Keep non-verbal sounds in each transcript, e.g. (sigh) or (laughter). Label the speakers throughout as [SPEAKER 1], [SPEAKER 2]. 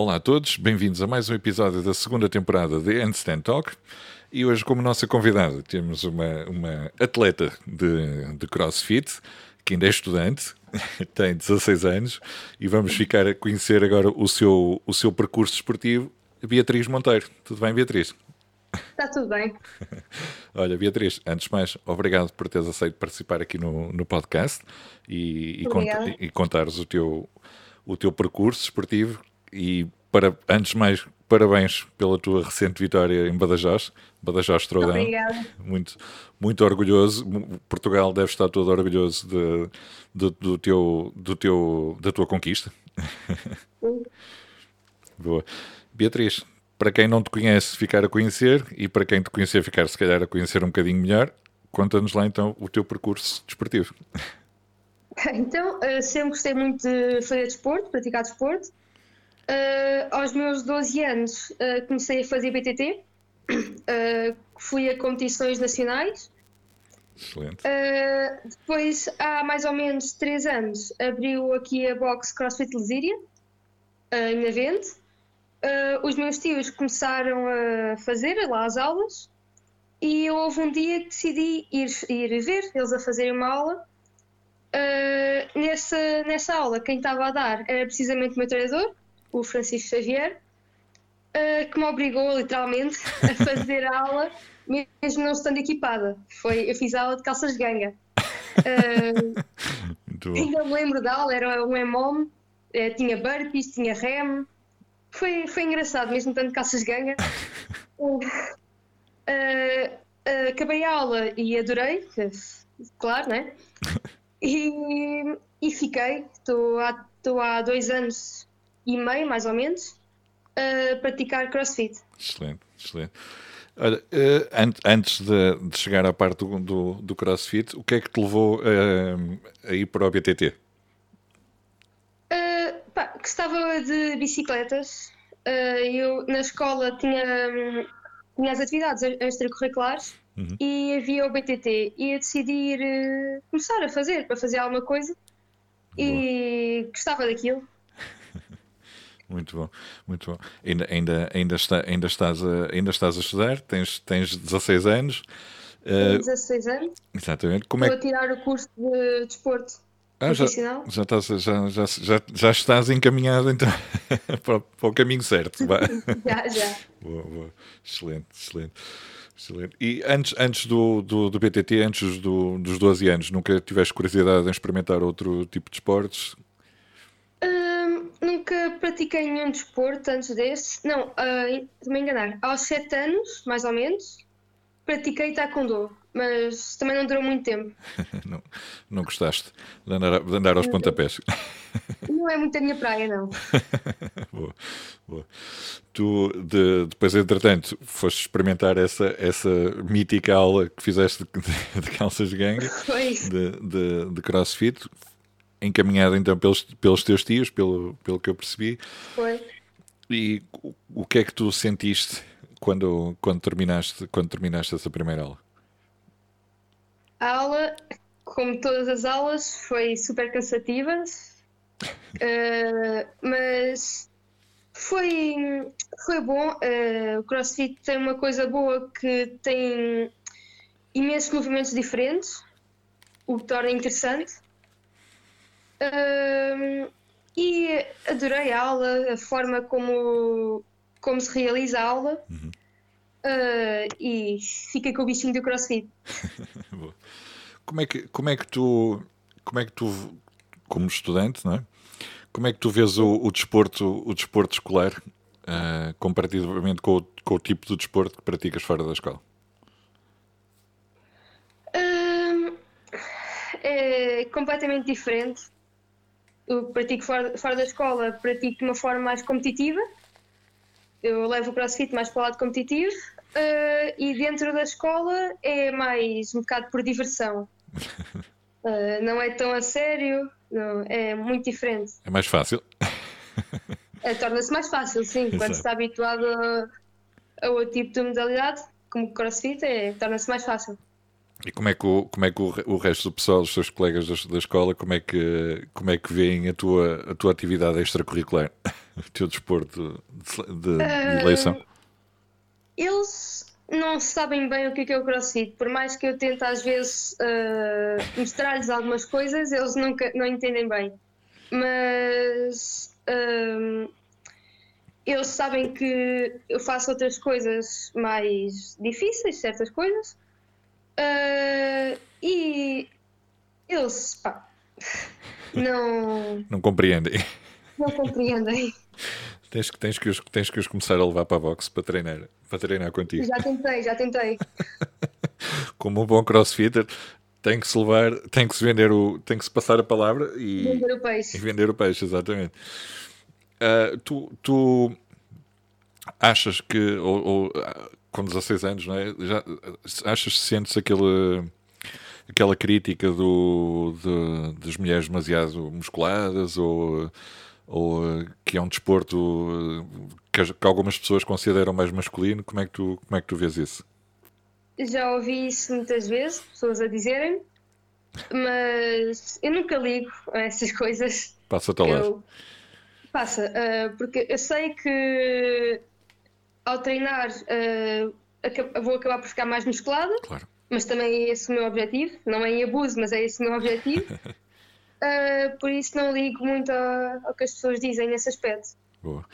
[SPEAKER 1] Olá a todos, bem-vindos a mais um episódio da segunda temporada de Handstand Talk. E hoje, como nossa convidada, temos uma, uma atleta de, de crossfit, que ainda é estudante, (laughs) tem 16 anos, e vamos ficar a conhecer agora o seu, o seu percurso esportivo, Beatriz Monteiro. Tudo bem, Beatriz?
[SPEAKER 2] Está tudo bem. (laughs)
[SPEAKER 1] Olha, Beatriz, antes de mais, obrigado por teres aceito participar aqui no, no podcast e, e, cont e contares o teu, o teu percurso esportivo. E para, antes de mais, parabéns pela tua recente vitória em Badajoz, Badajoz Throwdown.
[SPEAKER 2] Obrigada.
[SPEAKER 1] Muito, muito orgulhoso. Portugal deve estar todo orgulhoso de, de, do teu, do teu, da tua conquista. Boa. Beatriz, para quem não te conhece, ficar a conhecer, e para quem te conhecer, ficar se calhar a conhecer um bocadinho melhor, conta-nos lá então o teu percurso desportivo.
[SPEAKER 2] Então, uh, sempre gostei muito de fazer desporto, praticar desporto. Uh, aos meus 12 anos uh, comecei a fazer BTT, (coughs) fui a competições nacionais.
[SPEAKER 1] Excelente.
[SPEAKER 2] depois, há mais ou menos 3 anos, abriu aqui a box CrossFit Lesíria, em Navente. Uh, os meus tios começaram a fazer lá as aulas e houve um dia que decidi ir, ir ver eles a fazerem uma aula. Uh, nessa, nessa aula, quem estava a dar era precisamente o meu treinador, o Francisco Xavier, uh, que me obrigou literalmente a (laughs) fazer a aula, mesmo não estando equipada. Foi, eu fiz a aula de calças de ganga. (laughs) ainda me lembro da aula, era um EMOM, tinha burpees, tinha rem foi, foi engraçado, mesmo tanto calças ganga. uh, (laughs) uh, acabei a aula e adorei, claro, né? E, e fiquei, estou há, estou há dois anos e meio, mais ou menos, a praticar crossfit.
[SPEAKER 1] Excelente, excelente. Olha, uh, antes de, de, chegar à parte do, do, do, crossfit, o que é que te levou uh, a ir para o BTT?
[SPEAKER 2] Pá, gostava de bicicletas. Uh, eu na escola tinha, tinha as atividades extracurriculares uhum. e havia o BTT. E eu decidi ir uh, começar a fazer, para fazer alguma coisa. Boa. E gostava daquilo.
[SPEAKER 1] Muito bom, muito bom. Ainda, ainda, ainda, está, ainda, estás, a, ainda estás a estudar, tens, tens 16 anos.
[SPEAKER 2] Uh, 16 anos.
[SPEAKER 1] Exatamente.
[SPEAKER 2] Como Estou é... a tirar o curso de desporto.
[SPEAKER 1] Ah, já, já, estás, já, já, já, já estás encaminhado então (laughs) para, para, o caminho certo. (laughs)
[SPEAKER 2] já, já.
[SPEAKER 1] Boa, boa. Excelente, excelente. excelente. E antes, antes do, do, do BTT, antes do, dos 12 anos, nunca tiveste curiosidade em experimentar outro tipo de esportes?
[SPEAKER 2] Nunca pratiquei nenhum desporto antes desse. Não, uh, me enganar. Aos 7 anos, mais ou menos, pratiquei taekwondo mas também não durou muito tempo. (laughs)
[SPEAKER 1] não, não gostaste de andar, de andar aos não, pontapés? (laughs)
[SPEAKER 2] Não é muito a minha praia, não. (laughs)
[SPEAKER 1] boa, boa. Tu, de, depois, entretanto, foste experimentar essa, essa mítica aula que fizeste de, de calças de gangue, de, de, de crossfit, encaminhada então pelos, pelos teus tios, pelo, pelo que eu percebi.
[SPEAKER 2] Foi.
[SPEAKER 1] E o, o que é que tu sentiste quando, quando, terminaste, quando terminaste essa primeira aula?
[SPEAKER 2] A aula, como todas as aulas, foi super cansativa, uh, (laughs) mas foi, foi bom. Uh, o CrossFit tem uma coisa boa que tem imensos movimentos diferentes, o que torna interessante. Uh, e adorei a aula, a forma como, como se realiza a aula. Uhum. Uh, e fiquei com o bichinho do crossfit. (laughs)
[SPEAKER 1] como, é que, como é que tu, como é que tu, como estudante, não é? Como é que tu vês o, o desporto, o desporto escolar uh, comparativamente com o, com o tipo de desporto que praticas fora da escola?
[SPEAKER 2] Uh, é completamente diferente. Eu pratico fora, fora da escola, pratico de uma forma mais competitiva eu levo o crossfit mais para o lado competitivo uh, e dentro da escola é mais um bocado por diversão. Uh, (laughs) não é tão a sério, não, é muito diferente.
[SPEAKER 1] É mais fácil.
[SPEAKER 2] É, Torna-se mais fácil, sim. Exato. Quando se está habituado a, a outro tipo de modalidade, como crossfit, é, torna-se mais fácil.
[SPEAKER 1] E como é que, o, como é que o, o resto do pessoal, os seus colegas da, da, escola, como é que, como é que veem a tua, a tua atividade extracurricular? (laughs) O teu desporto de, de, de eleição?
[SPEAKER 2] Eles não sabem bem o que é, que é o crossfit, por mais que eu tente às vezes uh, mostrar-lhes algumas coisas, eles nunca não entendem bem. Mas uh, eles sabem que eu faço outras coisas mais difíceis, certas coisas, uh, e eles pá, (laughs) não,
[SPEAKER 1] não compreendem.
[SPEAKER 2] Não compreendem. (laughs)
[SPEAKER 1] Tens que, tens, que os, tens que os começar a levar para a boxe para treinar, para treinar contigo.
[SPEAKER 2] Já tentei, já tentei. (laughs)
[SPEAKER 1] Como um bom crossfitter, tem que se levar, tem que se vender o, tem que se passar a palavra e
[SPEAKER 2] vender o peixe.
[SPEAKER 1] E vender o peixe, exatamente. Uh, tu, tu achas que, ou, ou, com 16 anos, não é? Já, achas que sentes aquele, aquela crítica do, de, das mulheres demasiado musculadas ou ou que é um desporto uh, que, que, algumas pessoas consideram mais masculino. Como é que tu, como é que tu vês isso?
[SPEAKER 2] Já ouvi isso muitas vezes, pessoas a dizerem, mas eu nunca ligo a essas coisas.
[SPEAKER 1] Passa-te ao lado.
[SPEAKER 2] Passa, uh, porque eu sei que ao treinar uh, vou acabar por ficar mais musculada,
[SPEAKER 1] claro.
[SPEAKER 2] mas também é esse o meu objetivo. Não é em abuso, mas é esse o meu objetivo. Uh, (laughs) por isso não ligo muito ao, que as pessoas dizem nesse aspecto.
[SPEAKER 1] Boa.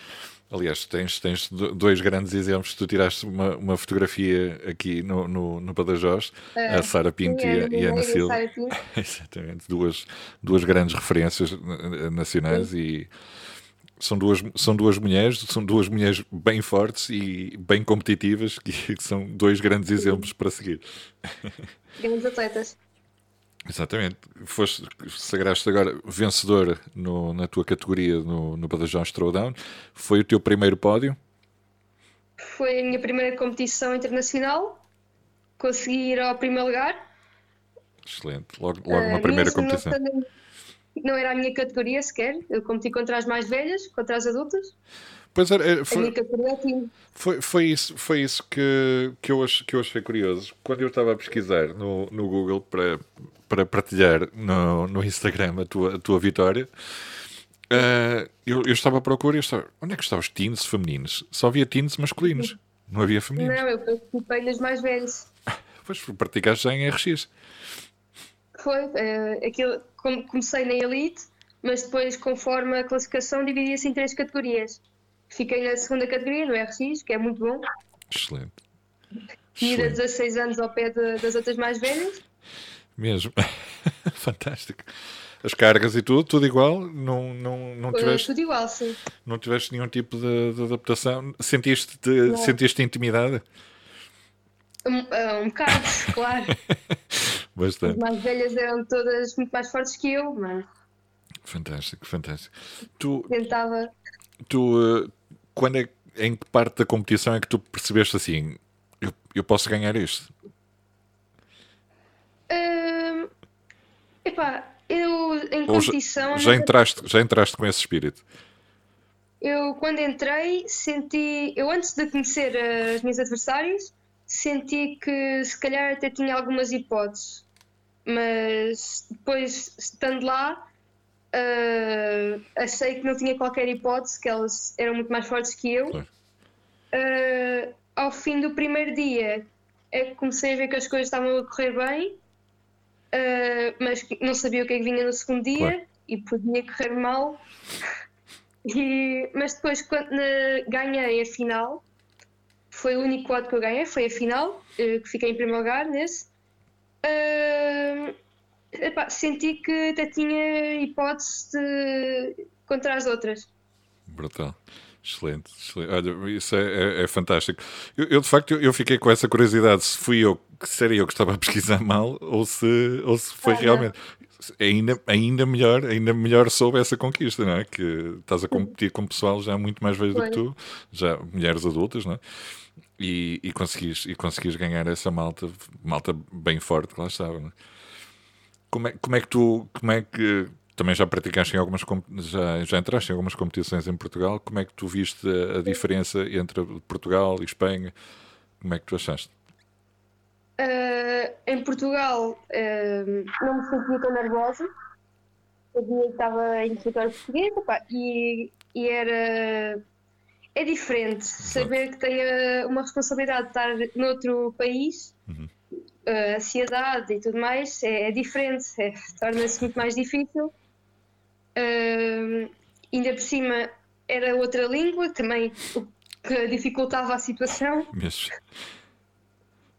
[SPEAKER 1] Aliás, tens, tens dois grandes exemplos. Tu tiraste uma, uma fotografia aqui no, no, no Badajoz, a Sara Pinto e a, e a Ana Silva. (laughs) Exatamente, duas, duas grandes referências nacionais Sim. e são duas, são duas mulheres, são duas mulheres bem fortes e bem competitivas, que (laughs) são dois grandes exemplos para seguir. (laughs)
[SPEAKER 2] Grandes atletas.
[SPEAKER 1] Exatamente. Foste, sagraste agora vencedor no, na tua categoria no, no Badajoz Throwdown. Foi o teu primeiro pódio?
[SPEAKER 2] Foi a minha primeira competição internacional. Consegui ir ao primeiro lugar.
[SPEAKER 1] Excelente. Logo, logo uh, primeira competição.
[SPEAKER 2] Não, não era a minha categoria sequer. Eu competi contra as mais velhas, contra as adultas.
[SPEAKER 1] Pois era, foi, foi, foi, isso, foi isso que, que, eu ach, que eu achei curioso. Quando eu estava a pesquisar no, no Google para, para partilhar no, no Instagram a tua, a tua vitória, uh, eu, eu estava à procura e estava, onde é que estavam os teens femininos? Só havia teens masculinos, não havia femininos.
[SPEAKER 2] Não, eu participei nas mais velhas. (laughs)
[SPEAKER 1] Pois, praticaste já em RX.
[SPEAKER 2] Foi, uh, aquilo, comecei na Elite, mas depois, conforme a classificação, dividia-se em três categorias. Fiquei na segunda categoria, no RX, que é muito bom.
[SPEAKER 1] Excelente.
[SPEAKER 2] E a 16 anos ao pé de, das outras mais velhas.
[SPEAKER 1] Mesmo. (laughs) Fantástico. As cargas e tudo, tudo igual? Não, não, não tiveste,
[SPEAKER 2] tudo igual, sim.
[SPEAKER 1] Não tiveste nenhum tipo de, de adaptação? Sentiste, sentiste intimidade?
[SPEAKER 2] Um, uh, um bocado, (laughs) claro. (laughs)
[SPEAKER 1] Bastante.
[SPEAKER 2] As mais velhas eram todas muito mais fortes que eu, mas.
[SPEAKER 1] Fantástico, fantástico. Tu,
[SPEAKER 2] Tentava.
[SPEAKER 1] Tu, uh, quando é, em que parte da competição é que tu percebeste assim, eu, eu posso ganhar isto?
[SPEAKER 2] Uh, epá, eu em competição.
[SPEAKER 1] Já, já, entraste, já entraste com esse espírito?
[SPEAKER 2] Eu, quando entrei, senti. Eu, antes de conhecer as minhas adversárias, senti que se calhar até tinha algumas hipóteses. Mas depois, estando lá, uh, achei que não tinha qualquer hipótese, que elas eram muito mais fortes que eu. Claro. Uh, ao fim do primeiro dia é que comecei a ver que as coisas estavam a correr bem, uh, mas não sabia o que é que vinha no segundo dia claro. e podia correr mal. (laughs) E, mas depois, quando ganhei a final, foi o único quadro que eu ganhei, foi a final, que fiquei em primeiro lugar nesse. Uh, epá, senti que até tinha hipótese de... contra as outras.
[SPEAKER 1] Brutal. Excelente, excelente. Olha, isso é, é, é fantástico. Eu, eu, de facto, eu, eu, fiquei com essa curiosidade se fui eu, se era eu que estava a pesquisar mal ou se, ou se foi ah, realmente. Ainda, ainda melhor, ainda melhor soube essa conquista, não é? Que estás a competir com pessoal já muito mais velho do que tu, já mulheres adultas, não é? E, e, conseguis, e conseguis ganhar essa malta, malta bem forte que lá estava, não é? Como é, como é que tu, como é que também já praticaste em algumas já, já entraste em algumas competições em Portugal, como é que tu viste a, a diferença entre Portugal e Espanha? Como é que tu achaste?
[SPEAKER 2] Uh, em Portugal uh, não me sentia tão nervosa, sabia que estava em território português opa, e e era. É diferente saber que tenho uma responsabilidade de estar noutro país,
[SPEAKER 1] Uhum.
[SPEAKER 2] a ansiedade e tudo mais, é, é diferente, é, torna-se muito mais difícil. Ah, ainda por cima era outra língua, também o que dificultava a situação.
[SPEAKER 1] Mesmo.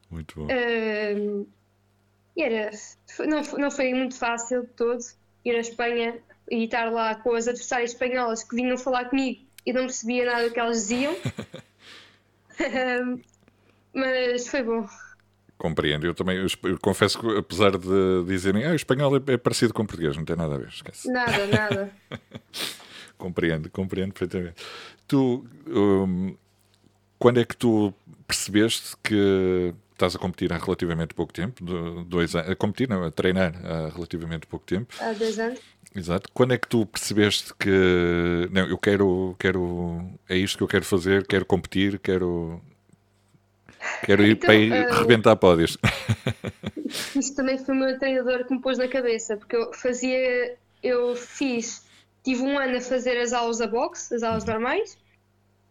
[SPEAKER 1] Muito bom.
[SPEAKER 2] Ah, e era, não, foi- não foi muito fácil de todo ir à Espanha e estar lá com as adversárias espanholas que vinham falar comigo e não percebia nada do que elas diziam. (laughs) Mas foi bom.
[SPEAKER 1] Compreendo. Eu também eu, eu confesso que, apesar de dizerem ah, o espanhol é, é parecido com o português, não tem nada a ver, esquece.
[SPEAKER 2] Nada, nada. (laughs)
[SPEAKER 1] Compreendo, compreendo perfeitamente. Tu, hum, quando é que tu percebeste que estás a competir há relativamente pouco tempo? Do- Dois anos, a competir, não, a treinar há relativamente pouco tempo.
[SPEAKER 2] Há dois anos.
[SPEAKER 1] Exato. Quando é que tu percebeste que não, eu quero, quero, é isto que eu quero fazer, quero competir, quero, quero ir
[SPEAKER 2] Então,
[SPEAKER 1] para ir
[SPEAKER 2] eh,
[SPEAKER 1] rebentar pódios. (laughs)
[SPEAKER 2] Isso também foi o meu treinador que me pôs na cabeça, porque eu fazia, eu fiz, tive um ano a fazer as aulas da boxe, as aulas normais,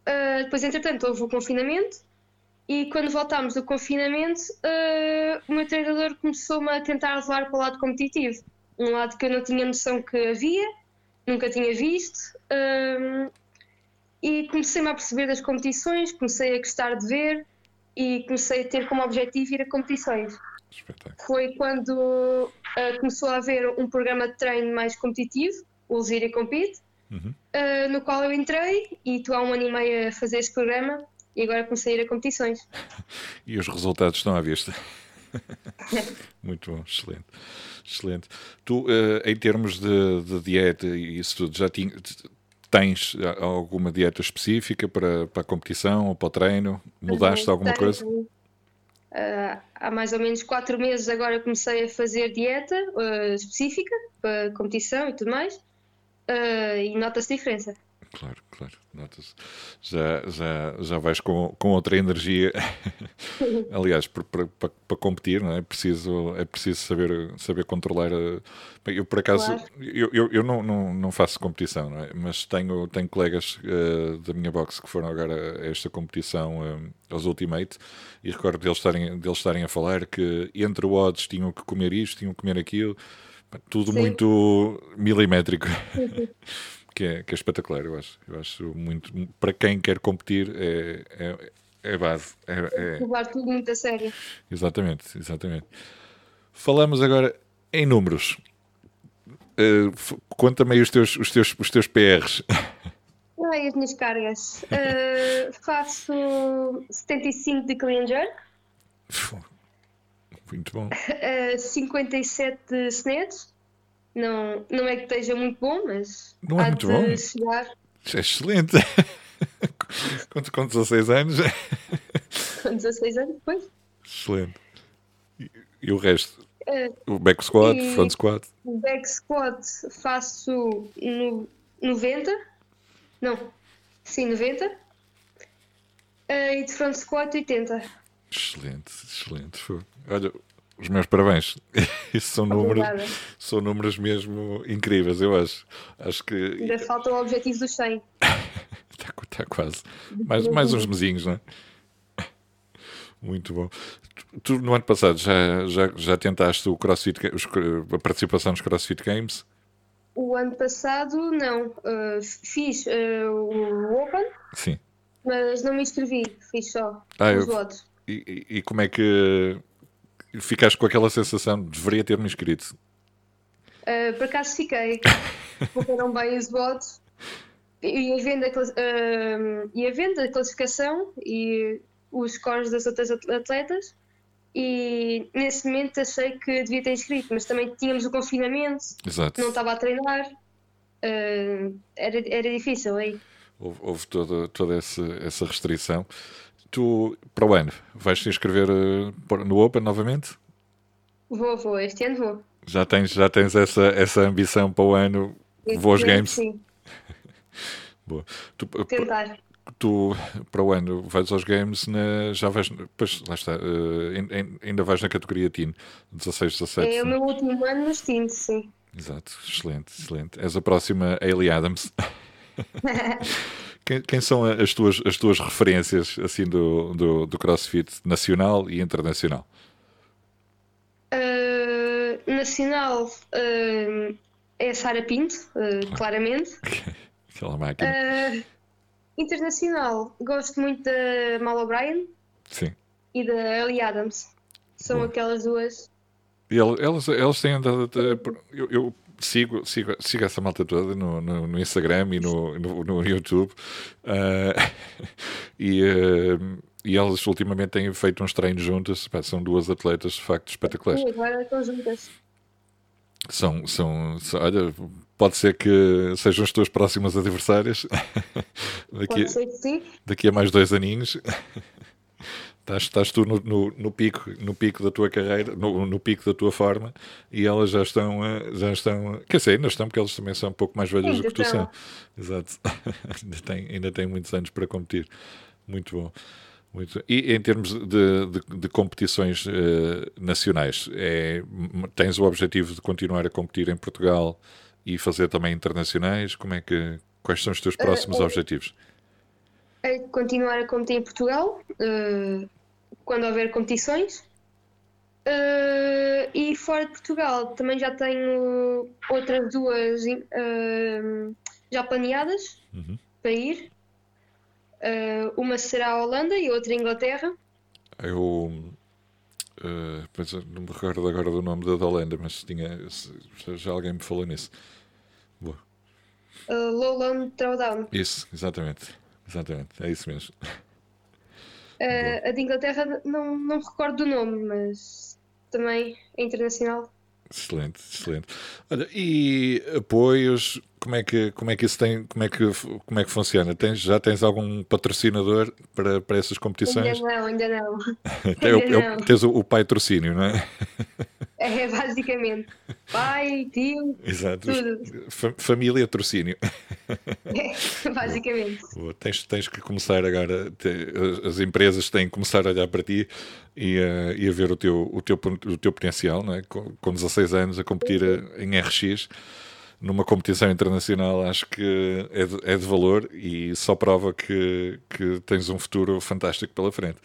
[SPEAKER 2] Ah, depois entretanto houve o confinamento e quando voltámos do confinamento ah, o meu treinador começou-me a tentar levar para o lado competitivo, um lado que eu não tinha noção que havia, nunca tinha visto, ah, e comecei-me a perceber das competições, comecei a gostar de ver e comecei a ter como objetivo ir a competições
[SPEAKER 1] Espetáculo.
[SPEAKER 2] foi quando ah, começou a haver um programa de treino mais competitivo, o Lusíria Compete,
[SPEAKER 1] Uhum.
[SPEAKER 2] ah, no qual eu entrei e estou há um ano e meio a fazer este programa e agora comecei a ir a competições. (laughs)
[SPEAKER 1] E os resultados estão à vista. (laughs) Muito bom, excelente. Excelente. Tu, eh, em termos de, de dieta e isso tudo, já tinha- tens alguma dieta específica para, para a competição ou para o treino? Mudaste alguma
[SPEAKER 2] Tenho,
[SPEAKER 1] coisa?
[SPEAKER 2] ah, há mais ou menos quatro meses agora comecei a fazer dieta ah, específica para competição e tudo mais e nota-se diferença.
[SPEAKER 1] Claro, claro, nota-se. Já, já, já vais com, com outra energia. (laughs) Aliás, para, competir, não é? É preciso, é preciso saber, saber controlar. a- Bem, Eu, por acaso,
[SPEAKER 2] Claro.
[SPEAKER 1] eu, eu, eu não, não, não faço competição, não é? Mas tenho, tenho colegas eh, da minha box que foram agora a esta competição, eh, aos Ultimate, e recordo deles estarem, deles estarem a falar que entre odds tinham que comer isto, tinham que comer aquilo, tudo
[SPEAKER 2] Sim.
[SPEAKER 1] muito milimétrico (laughs) que é, que é espetacular, eu acho. Eu acho muito. Para quem quer competir, é, é, é base. É, é-
[SPEAKER 2] Levar tudo muito a sério.
[SPEAKER 1] exatamente, exatamente. Falamos agora em números. Eh, f- Conta-me aí os teus, os, teus, os teus PRs.
[SPEAKER 2] Ai, as minhas cargas. Ah, faço 75 de clean jerk,
[SPEAKER 1] Muito bom.
[SPEAKER 2] ah, 57 de snatch. Não, não é que esteja muito bom, mas
[SPEAKER 1] Não é muito bom?
[SPEAKER 2] chegar
[SPEAKER 1] É excelente. (laughs) com, com 16 anos. (laughs)
[SPEAKER 2] com 16 anos depois.
[SPEAKER 1] Excelente. E, e o resto?
[SPEAKER 2] Ah,
[SPEAKER 1] O back squat, front squat.
[SPEAKER 2] back squat faço no 90. Não, sim, 90. Ah, e de front squat 80.
[SPEAKER 1] Excelente, excelente. Olha, os meus parabéns. (laughs) Isso são números,
[SPEAKER 2] Obrigada.
[SPEAKER 1] são números mesmo incríveis, eu acho. Acho que
[SPEAKER 2] Ainda falta o objetivo dos 100.
[SPEAKER 1] está, está quase. Mais, mais uns mesinhos, não é? (laughs) Muito bom. Tu, no ano passado já, já, já tentaste o CrossFit, os- a participação nos CrossFit Games?
[SPEAKER 2] O ano passado, não. Ah, fiz ah, o Open,
[SPEAKER 1] Sim.
[SPEAKER 2] mas não me inscrevi. Fiz só
[SPEAKER 1] Ah,
[SPEAKER 2] os
[SPEAKER 1] eu-
[SPEAKER 2] votos.
[SPEAKER 1] E, e- e como é que ficaste com aquela sensação de deveria ter-me inscrito?
[SPEAKER 2] Ah, por acaso fiquei. (laughs) Correram bem os votos. Ia vendo, a, ia vendo a classificação e os scores das outras at- atletas. E nesse momento achei que devia ter inscrito, mas também tínhamos o confinamento,
[SPEAKER 1] Exato.
[SPEAKER 2] não estava a treinar. Ah, era, era difícil aí.
[SPEAKER 1] Houve, houve toda, toda essa, essa restrição. Tu, para o ano, vais te inscrever eh, no Open novamente?
[SPEAKER 2] Vou, vou, este ano vou.
[SPEAKER 1] Já tens, já tens essa, essa ambição para o ano? Vou aos Games?
[SPEAKER 2] Sim, (laughs)
[SPEAKER 1] Boa. Tu, pa-
[SPEAKER 2] tentar.
[SPEAKER 1] tu, para o ano, vais aos Games, na, já vais, pois, lá está, eh, ain- ainda vais na categoria Teen, 16, 17.
[SPEAKER 2] É o meu último ano nos teens, sim.
[SPEAKER 1] Exato, excelente, excelente. És a próxima Ailey Adams. (laughs) quem, quem, são as tuas, as tuas referências assim do, do, do CrossFit nacional e internacional?
[SPEAKER 2] Uh, nacional uh, é a Sara Pinto, uh, claramente. (laughs)
[SPEAKER 1] Aquela máquina.
[SPEAKER 2] internacional, gosto muito da Mal O'Brien
[SPEAKER 1] Sim.
[SPEAKER 2] e da Ellie Adams. São Bom. aquelas duas.
[SPEAKER 1] E elas, elas têm andado. Eu, eu, sigo, sigo, sigo essa malta toda no, no, no Instagram e no, no, no YouTube. Uh, (laughs) e, uh, e elas ultimamente têm feito uns treinos juntas. Pá, são duas atletas de facto espetaculares.
[SPEAKER 2] Sim, agora estão juntas.
[SPEAKER 1] São, são, são, olha, pode ser que sejam as tuas próximas adversárias (laughs)
[SPEAKER 2] daqui, pode ser que sim.
[SPEAKER 1] daqui a mais dois aninhos. Estás, estás tu no, no, no, pico, no pico da tua carreira, no, no, pico da tua forma, e elas já estão, eh, já estão, quer dizer, ainda estão, porque elas também são um pouco mais velhas do que tu são. Exato. (laughs) ainda, tem, ainda muitos anos para competir. Muito bom. Muito. E em termos de, de, de competições uh, nacionais, é, tens o objetivo de continuar a competir em Portugal e fazer também internacionais? Como é que, quais são os teus próximos uh, uh, objetivos?
[SPEAKER 2] É continuar a competir em Portugal, quando houver competições. Uh, e fora de Portugal também já tenho outras duas uh, já planeadas uhum. para ir. Uh, uma será a Holanda e outra a Inglaterra.
[SPEAKER 1] Eu não me recordo agora do nome da, Holanda, mas tinha, já alguém me falou nisso.
[SPEAKER 2] Boa. Lowland Throwdown.
[SPEAKER 1] Isso, exatamente. Exatamente, é isso mesmo.
[SPEAKER 2] Uh, a de Inglaterra não, não recordo do nome, mas também é internacional.
[SPEAKER 1] Excelente, excelente. Olha, e apoios, como é que, como é que isso tem, como é que, como é que funciona? Tens, já tens algum patrocinador para, para essas competições?
[SPEAKER 2] Ainda não, ainda não. (laughs)
[SPEAKER 1] é, ainda é, não. Tens o, o patrocínio, não é?
[SPEAKER 2] É, basicamente. Pai, tio, (laughs)
[SPEAKER 1] Exato. tudo. Família, trocínio. (laughs)
[SPEAKER 2] Basicamente.
[SPEAKER 1] Tens, tens que começar agora, te, as empresas têm que começar a olhar para ti e a, e a ver o teu, o, teu, o teu potencial, não é? com, com 16 anos, a competir em RX numa competição internacional acho que é de, é de, valor e só prova que, que tens um futuro fantástico pela frente.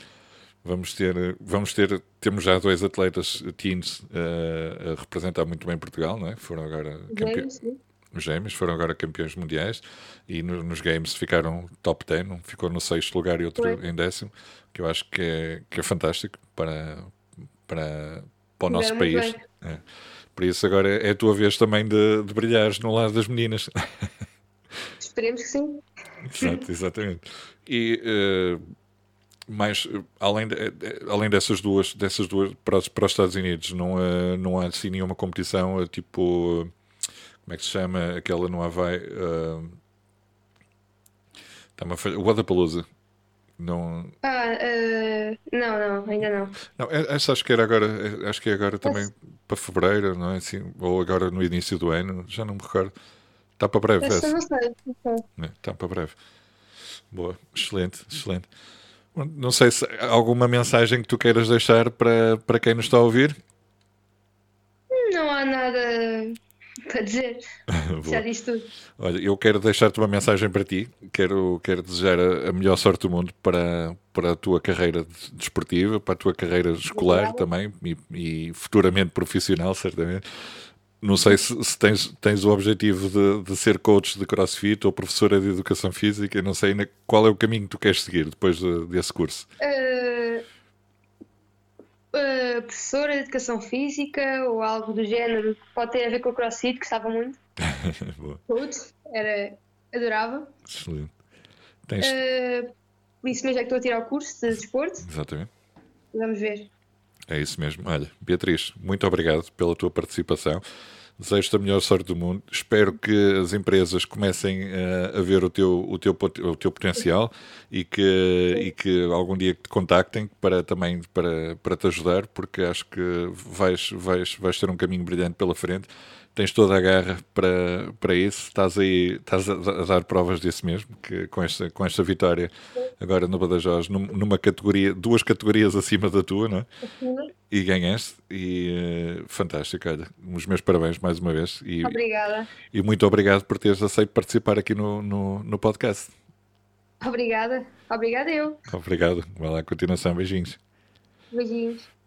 [SPEAKER 1] Vamos ter, vamos ter, temos já dois atletas teens uh, a representar muito bem Portugal, não é? Foram agora campeões. Os gêmeos foram agora campeões mundiais e no, nos games ficaram top 10, um ficou no sexto lugar e outro Foi. em décimo, que eu acho que é, que é fantástico para, para, para o nosso país. É. Por isso agora é a tua vez também de, de brilhares no lado das meninas. (laughs)
[SPEAKER 2] Esperemos que sim.
[SPEAKER 1] Exato, exatamente. E uh, mais além, de, além dessas duas, dessas duas para, para os Estados Unidos, não há, não há assim nenhuma competição tipo como é que se chama aquela no Havaí? Uh, está o Wadapalooza.
[SPEAKER 2] Não ah, uh, não, não, ainda não. Não,
[SPEAKER 1] essa acho que era agora acho que é agora também para fevereiro, não é? Assim, ou agora no início do ano, já não me recordo. Está para breve essa.
[SPEAKER 2] Não sei, não sei.
[SPEAKER 1] É, está para breve. Boa, excelente, excelente. Não sei se há alguma mensagem que tu queiras deixar para, para quem nos está a ouvir.
[SPEAKER 2] Não há nada para dizer. (laughs) Já disse tudo.
[SPEAKER 1] Olha, eu quero deixar-te uma mensagem para ti. Quero, quero desejar a, a, melhor sorte do mundo para, para a tua carreira desportiva, para a tua carreira escolar Obrigada. também e, e futuramente profissional, certamente. Não sei se, se tens, tens o objetivo de, de, ser coach de crossfit ou professora de educação física, não sei qual é o caminho que tu queres seguir depois de, desse curso.
[SPEAKER 2] Uh, professora de educação física ou algo do género, pode ter a ver com o crossfit, gostava muito. (laughs) Coach, era, adorava.
[SPEAKER 1] Excelente.
[SPEAKER 2] Tens... Uh, isso mesmo é que estou a tirar o curso de desporto.
[SPEAKER 1] Exatamente.
[SPEAKER 2] Vamos ver.
[SPEAKER 1] É isso mesmo. Olha, Beatriz, muito obrigado pela tua participação. Desejo-te a melhor sorte do mundo. Espero que as empresas comecem uh, a ver o teu, o, teu, o teu potencial e que, e que algum dia te contactem para também para, para te ajudar, porque acho que vais, vais, vais ter um caminho brilhante pela frente tens toda a garra para, para isso, estás aí, estás a, a dar provas disso mesmo, que com esta, com esta vitória agora no Badajoz, num, numa categoria, duas categorias acima da tua, não é?
[SPEAKER 2] Uhum.
[SPEAKER 1] E ganhaste, e uh, fantástico, olha, os meus parabéns mais uma vez. E,
[SPEAKER 2] Obrigada.
[SPEAKER 1] E muito obrigado por teres aceito participar aqui no, no, no podcast.
[SPEAKER 2] Obrigada. Obrigada eu.
[SPEAKER 1] Obrigado. Vai lá, continuação. Beijinhos.
[SPEAKER 2] Beijinhos.